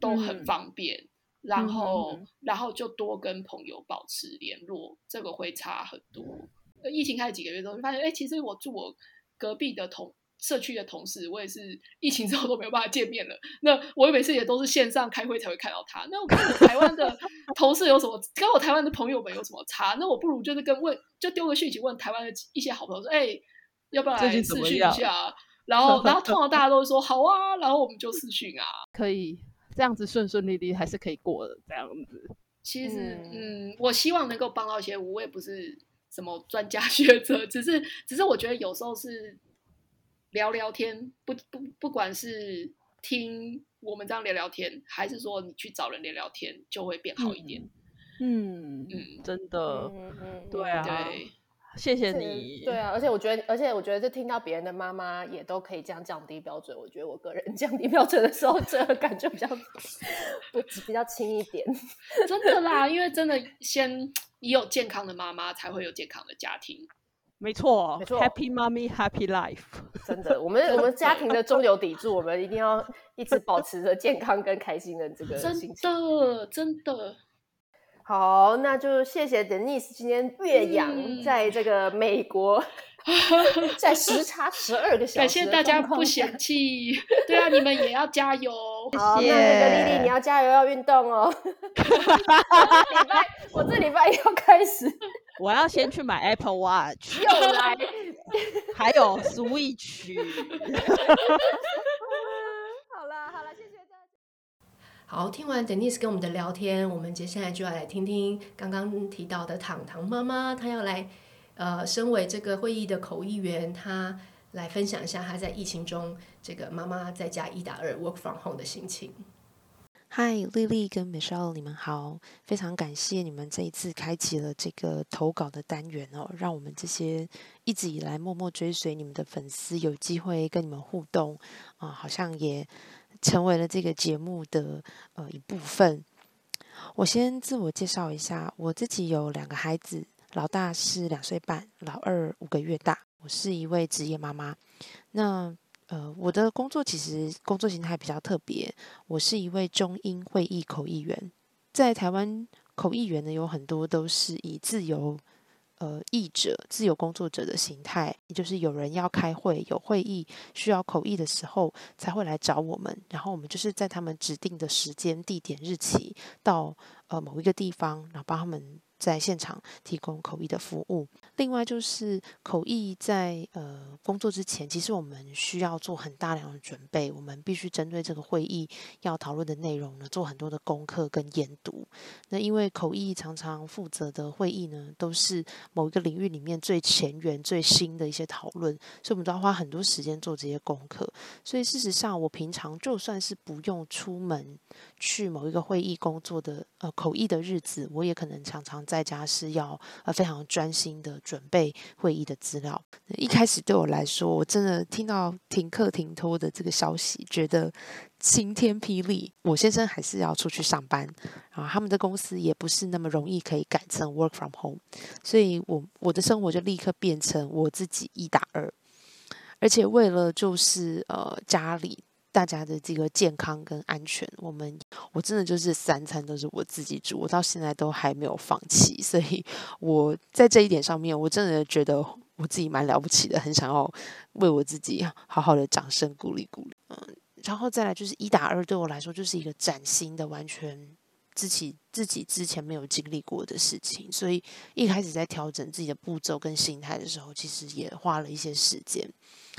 都很方便。然后然后就多跟朋友保持联络，这个会差很多。疫情开始几个月之后，就发现，哎，其实我住我隔壁的同社区的同事，我也是疫情之后都没有办法见面了。那我每次也都是线上开会才会看到他。那我跟我台湾的 同事有什么？跟我台湾的朋友们有什么差？那我不如就是跟问，就丢个讯息问台湾的一些好朋友说，哎，要不要来视讯一下？然后，然后通常大家都会说好啊，然后我们就视讯啊，可以这样子顺顺利利还是可以过的这样子。其实，嗯，嗯，我希望能够帮到一些，我也不是。什么专家 学者，只是只是我觉得有时候是聊聊天，不不不管是听我们这样聊聊天，还是说你去找人聊聊天，就会变好一点。嗯。嗯，嗯。真的，嗯嗯，对啊，对，谢谢你。对啊，而且我觉得，而且我觉得，这听到别人的妈妈也都可以这样降低标准，我觉得我个人 降低标准的时候，这个感觉比较 不比较轻一点。真的啦，因为真的先。你有健康的妈妈，才会有健康的家庭。没错，没错，Happy Mommy, Happy Life。真的，我们我们家庭的中流砥柱，我们一定要一直保持着健康跟开心的这个心情。真的，真的。好，那就谢谢 Denise 今天岳阳在这个美国，嗯、在时差十二个小时。感谢大家不嫌弃。对啊，你们也要加油。好，那那个丽丽，你要加油，要运动哦。礼拜，我这礼拜要开始，我要先去买 Apple Watch，又来，还有 Switch。好了好了，谢谢大家。好，听完 Denise 跟我们的聊天，我们接下来就要来听听刚刚提到的糖糖妈妈，她要来，呃，身为这个会议的口译员，她。来分享一下她在疫情中这个妈妈在家一打二 work from home 的心情。嗨，丽丽跟 Michelle，你们好，非常感谢你们这一次开启了这个投稿的单元哦，让我们这些一直以来默默追随你们的粉丝有机会跟你们互动啊，好像也成为了这个节目的呃一部分。我先自我介绍一下，我自己有两个孩子，老大是两岁半，老二五个月大。我是一位职业妈妈，那呃，我的工作其实工作形态比较特别，我是一位中英会议口译员。在台湾，口译员呢有很多都是以自由呃译者、自由工作者的形态，也就是有人要开会、有会议需要口译的时候，才会来找我们，然后我们就是在他们指定的时间、地点、日期到呃某一个地方，然后帮他们。在现场提供口译的服务。另外就是口译在呃工作之前，其实我们需要做很大量的准备。我们必须针对这个会议要讨论的内容呢，做很多的功课跟研读。那因为口译常常负责的会议呢，都是某一个领域里面最前沿、最新的一些讨论，所以我们都要花很多时间做这些功课。所以事实上，我平常就算是不用出门去某一个会议工作的呃口译的日子，我也可能常常在。在家是要呃非常专心的准备会议的资料。一开始对我来说，我真的听到停课停托的这个消息，觉得晴天霹雳。我先生还是要出去上班，啊，他们的公司也不是那么容易可以改成 work from home，所以我我的生活就立刻变成我自己一打二，而且为了就是呃家里。大家的这个健康跟安全，我们我真的就是三餐都是我自己煮，我到现在都还没有放弃，所以我在这一点上面，我真的觉得我自己蛮了不起的，很想要为我自己好好的掌声鼓励鼓励。嗯，然后再来就是一打二，对我来说就是一个崭新的、完全自己自己之前没有经历过的事情，所以一开始在调整自己的步骤跟心态的时候，其实也花了一些时间。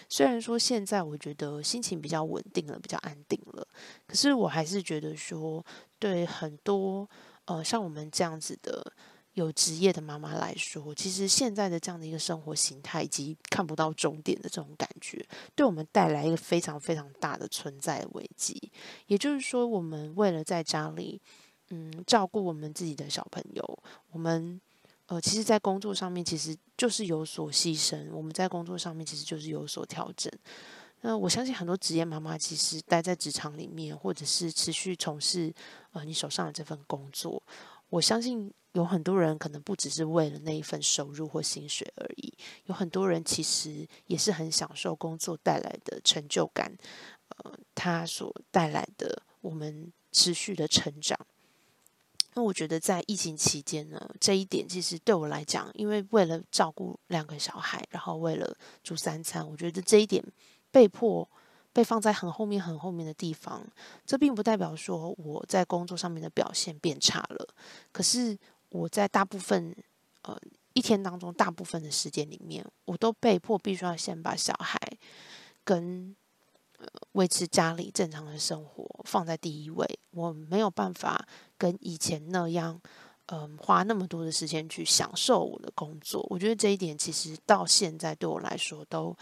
虽然说现在我觉得心情比较稳定了，比较安定了，可是我还是觉得说，对很多呃像我们这样子的有职业的妈妈来说，其实现在的这样的一个生活形态以及看不到终点的这种感觉，对我们带来一个非常非常大的存在危机。也就是说，我们为了在家里嗯照顾我们自己的小朋友，我们。呃，其实，在工作上面，其实就是有所牺牲。我们在工作上面，其实就是有所调整。那我相信很多职业妈妈，其实待在职场里面，或者是持续从事呃你手上的这份工作，我相信有很多人可能不只是为了那一份收入或薪水而已。有很多人其实也是很享受工作带来的成就感，呃，他所带来的我们持续的成长。那我觉得在疫情期间呢，这一点其实对我来讲，因为为了照顾两个小孩，然后为了煮三餐，我觉得这一点被迫被放在很后面、很后面的地方。这并不代表说我在工作上面的表现变差了，可是我在大部分呃一天当中，大部分的时间里面，我都被迫必须要先把小孩跟。维持家里正常的生活放在第一位，我没有办法跟以前那样，嗯，花那么多的时间去享受我的工作。我觉得这一点其实到现在对我来说，都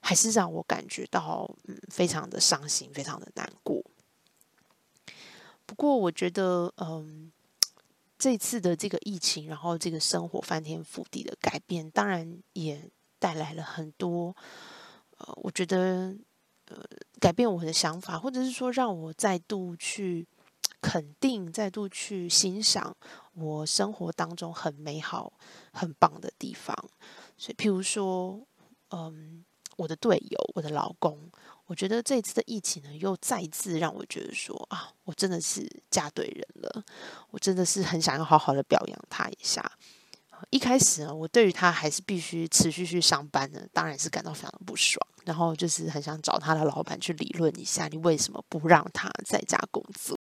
还是让我感觉到，嗯，非常的伤心，非常的难过。不过，我觉得，嗯，这次的这个疫情，然后这个生活翻天覆地的改变，当然也带来了很多，呃，我觉得。改变我的想法，或者是说让我再度去肯定、再度去欣赏我生活当中很美好、很棒的地方。所以，譬如说，嗯，我的队友、我的老公，我觉得这次的疫情呢，又再次让我觉得说啊，我真的是嫁对人了，我真的是很想要好好的表扬他一下。一开始呢，我对于他还是必须持续去上班呢，当然是感到非常的不爽。然后就是很想找他的老板去理论一下，你为什么不让他在家工作？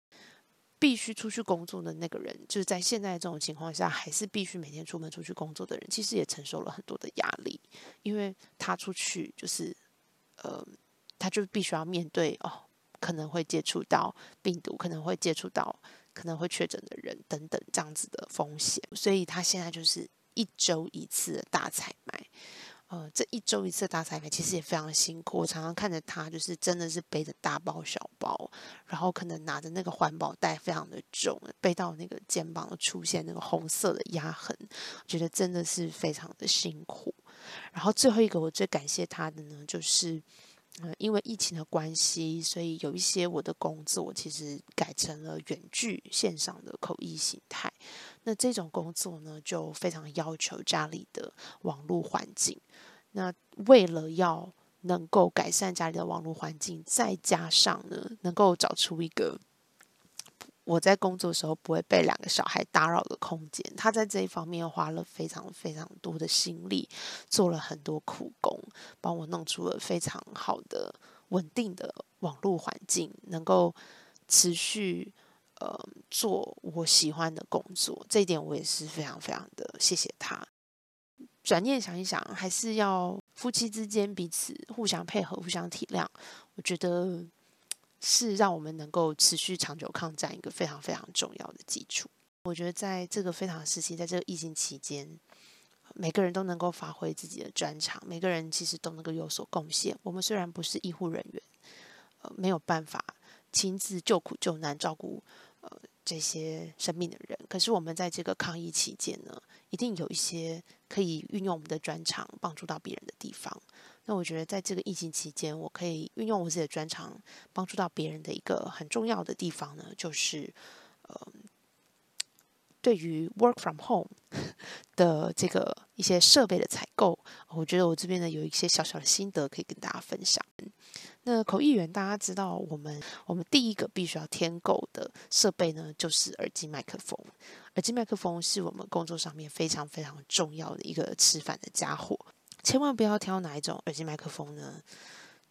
必须出去工作的那个人，就是在现在这种情况下，还是必须每天出门出去工作的人，其实也承受了很多的压力，因为他出去就是，呃，他就必须要面对哦，可能会接触到病毒，可能会接触到可能会确诊的人等等这样子的风险，所以他现在就是一周一次的大采买。呃，这一周一次的大采买其实也非常辛苦。我常常看着他，就是真的是背着大包小包，然后可能拿着那个环保袋非常的重，背到那个肩膀出现那个红色的压痕，觉得真的是非常的辛苦。然后最后一个我最感谢他的呢，就是。因为疫情的关系，所以有一些我的工作其实改成了远距线上的口译形态。那这种工作呢，就非常要求家里的网络环境。那为了要能够改善家里的网络环境，再加上呢，能够找出一个。我在工作的时候不会被两个小孩打扰的空间，他在这一方面花了非常非常多的心力，做了很多苦工，帮我弄出了非常好的稳定的网络环境，能够持续呃做我喜欢的工作。这一点我也是非常非常的谢谢他。转念想一想，还是要夫妻之间彼此互相配合、互相体谅。我觉得。是让我们能够持续长久抗战一个非常非常重要的基础。我觉得在这个非常时期，在这个疫情期间，每个人都能够发挥自己的专长，每个人其实都能够有所贡献。我们虽然不是医护人员，呃，没有办法亲自救苦救难，照顾呃这些生命的人。可是我们在这个抗疫期间呢，一定有一些可以运用我们的专长帮助到别人的地方。那我觉得在这个疫情期间，我可以运用我自己的专长帮助到别人的一个很重要的地方呢，就是呃，对于 work from home 的这个一些设备的采购，我觉得我这边呢有一些小小的心得可以跟大家分享。那口译员，大家知道我们我们第一个必须要添购的设备呢，就是耳机麦克风。耳机麦克风是我们工作上面非常非常重要的一个吃饭的家伙，千万不要挑哪一种耳机麦克风呢？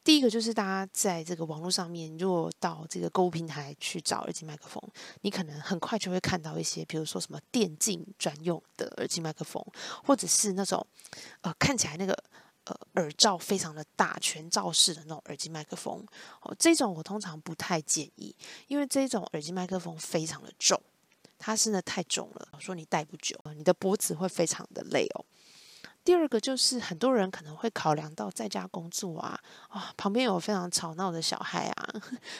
第一个就是大家在这个网络上面，如果到这个购物平台去找耳机麦克风，你可能很快就会看到一些，比如说什么电竞专用的耳机麦克风，或者是那种呃看起来那个。呃，耳罩非常的大，全罩式的那种耳机麦克风，哦，这种我通常不太建议，因为这种耳机麦克风非常的重，它真的太重了，说你戴不久，你的脖子会非常的累哦。第二个就是很多人可能会考量到在家工作啊，啊、旁边有非常吵闹的小孩啊，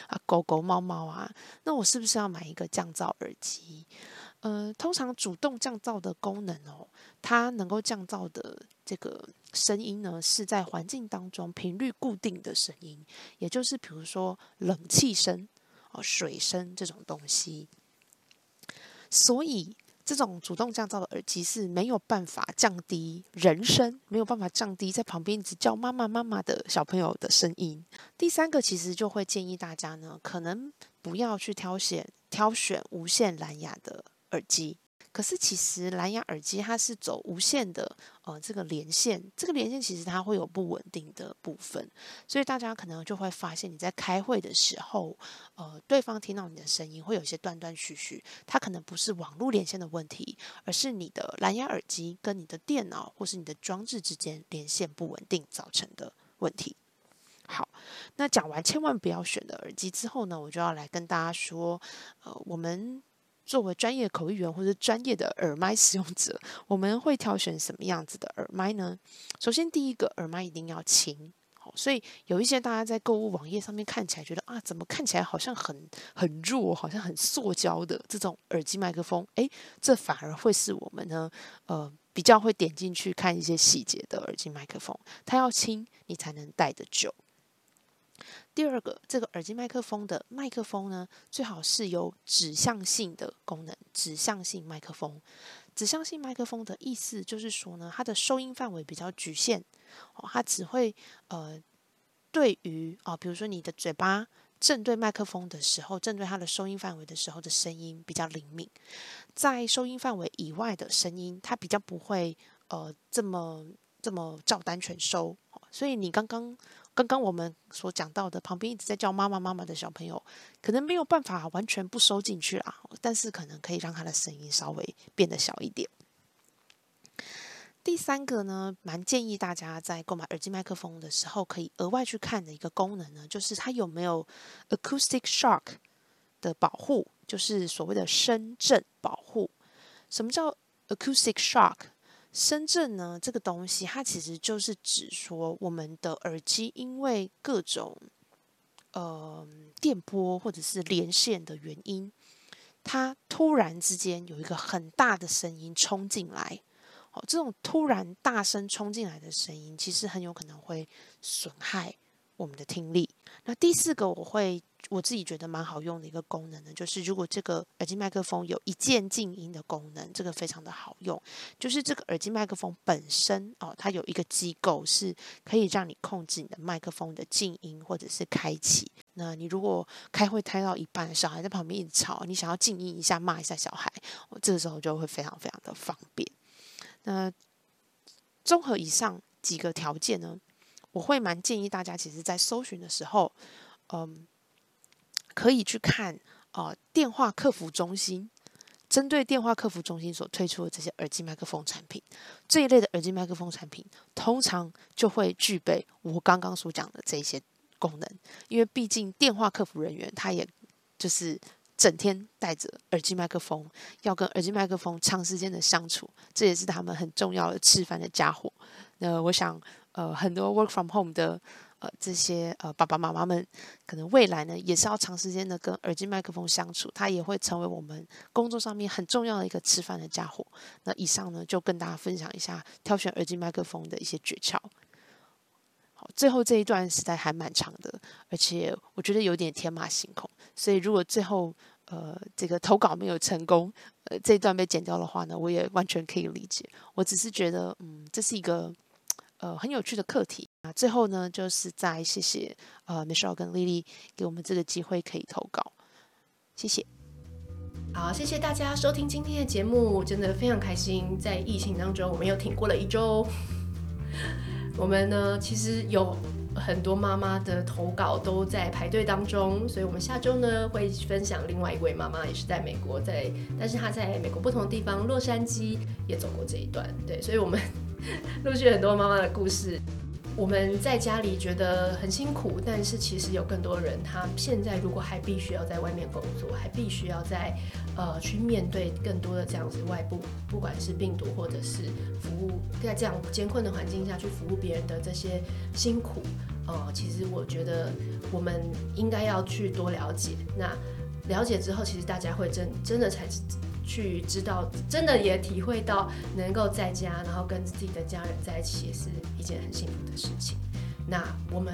啊，狗狗猫猫啊，那我是不是要买一个降噪耳机？呃，通常主动降噪的功能哦，它能够降噪的这个声音呢，是在环境当中频率固定的声音，也就是比如说冷气声、哦水声这种东西。所以，这种主动降噪的耳机是没有办法降低人声，没有办法降低在旁边一直叫妈妈妈妈的小朋友的声音。第三个，其实就会建议大家呢，可能不要去挑选挑选无线蓝牙的。耳机，可是其实蓝牙耳机它是走无线的，呃，这个连线，这个连线其实它会有不稳定的部分，所以大家可能就会发现你在开会的时候，呃，对方听到你的声音会有些断断续续，它可能不是网络连线的问题，而是你的蓝牙耳机跟你的电脑或是你的装置之间连线不稳定造成的问题。好，那讲完千万不要选的耳机之后呢，我就要来跟大家说，呃，我们。作为专业口译员或者专业的耳麦使用者，我们会挑选什么样子的耳麦呢？首先，第一个耳麦一定要轻，所以有一些大家在购物网页上面看起来觉得啊，怎么看起来好像很很弱，好像很塑胶的这种耳机麦克风，诶，这反而会是我们呢，呃，比较会点进去看一些细节的耳机麦克风，它要轻，你才能戴得久。第二个，这个耳机麦克风的麦克风呢，最好是有指向性的功能。指向性麦克风，指向性麦克风的意思就是说呢，它的收音范围比较局限，哦，它只会呃，对于啊，比如说你的嘴巴正对麦克风的时候，正对它的收音范围的时候的声音比较灵敏，在收音范围以外的声音，它比较不会呃这么这么照单全收。所以你刚刚。刚刚我们所讲到的，旁边一直在叫妈妈妈妈的小朋友，可能没有办法完全不收进去啦，但是可能可以让他的声音稍微变得小一点。第三个呢，蛮建议大家在购买耳机麦克风的时候，可以额外去看的一个功能呢，就是它有没有 acoustic shock 的保护，就是所谓的声震保护。什么叫 acoustic shock？深圳呢，这个东西它其实就是指说，我们的耳机因为各种呃电波或者是连线的原因，它突然之间有一个很大的声音冲进来。哦，这种突然大声冲进来的声音，其实很有可能会损害我们的听力。那第四个，我会。我自己觉得蛮好用的一个功能呢，就是如果这个耳机麦克风有一键静音的功能，这个非常的好用。就是这个耳机麦克风本身哦，它有一个机构是可以让你控制你的麦克风的静音或者是开启。那你如果开会开到一半，小孩在旁边一直吵，你想要静音一下骂一下小孩，这个时候就会非常非常的方便。那综合以上几个条件呢，我会蛮建议大家，其实在搜寻的时候，嗯。可以去看啊、电话客服中心针对电话客服中心所推出的这些耳机麦克风产品，这一类的耳机麦克风产品，通常就会具备我刚刚所讲的这些功能。因为毕竟电话客服人员他也就是整天带着耳机麦克风，要跟耳机麦克风长时间的相处，这也是他们很重要的吃饭的家伙。那我想，呃，很多 work from home 的。呃这些呃爸爸妈妈们，可能未来呢也是要长时间的跟耳机麦克风相处，它也会成为我们工作上面很重要的一个吃饭的家伙。那以上呢就跟大家分享一下挑选耳机麦克风的一些诀窍。好，最后这一段实在还蛮长的，而且我觉得有点天马行空，所以如果最后呃这个投稿没有成功，呃这一段被剪掉的话呢，我也完全可以理解。我只是觉得，嗯，这是一个。呃，很有趣的课题啊！最后呢，就是再谢谢呃，Michelle 跟 Lily 给我们这个机会可以投稿，谢谢。好，谢谢大家收听今天的节目，真的非常开心。在疫情当中，我们又挺过了一周。我们呢，其实有很多妈妈的投稿都在排队当中，所以我们下周呢会分享另外一位妈妈，也是在美国，在但是她在美国不同的地方，洛杉矶也走过这一段。对，所以我们。陆续很多妈妈的故事，我们在家里觉得很辛苦，但是其实有更多人，他现在如果还必须要在外面工作，还必须要在呃去面对更多的这样子外部，不管是病毒或者是服务，在这样艰困的环境下去服务别人的这些辛苦，呃，其实我觉得我们应该要去多了解。那了解之后，其实大家会真真的才。去知道，真的也体会到能够在家，然后跟自己的家人在一起，也是一件很幸福的事情。那我们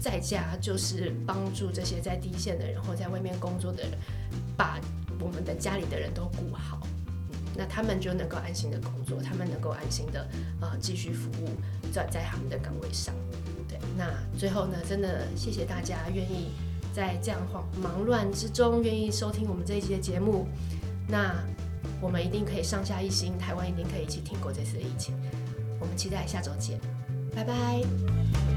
在家就是帮助这些在第一线的人或在外面工作的人，把我们的家里的人都顾好，那他们就能够安心的工作，他们能够安心的呃继续服务在在他们的岗位上。对，那最后呢，真的谢谢大家愿意在这样慌忙乱之中愿意收听我们这一期的节目。那我们一定可以上下一心，台湾一定可以一起挺过这次的疫情。我们期待下周见，拜拜。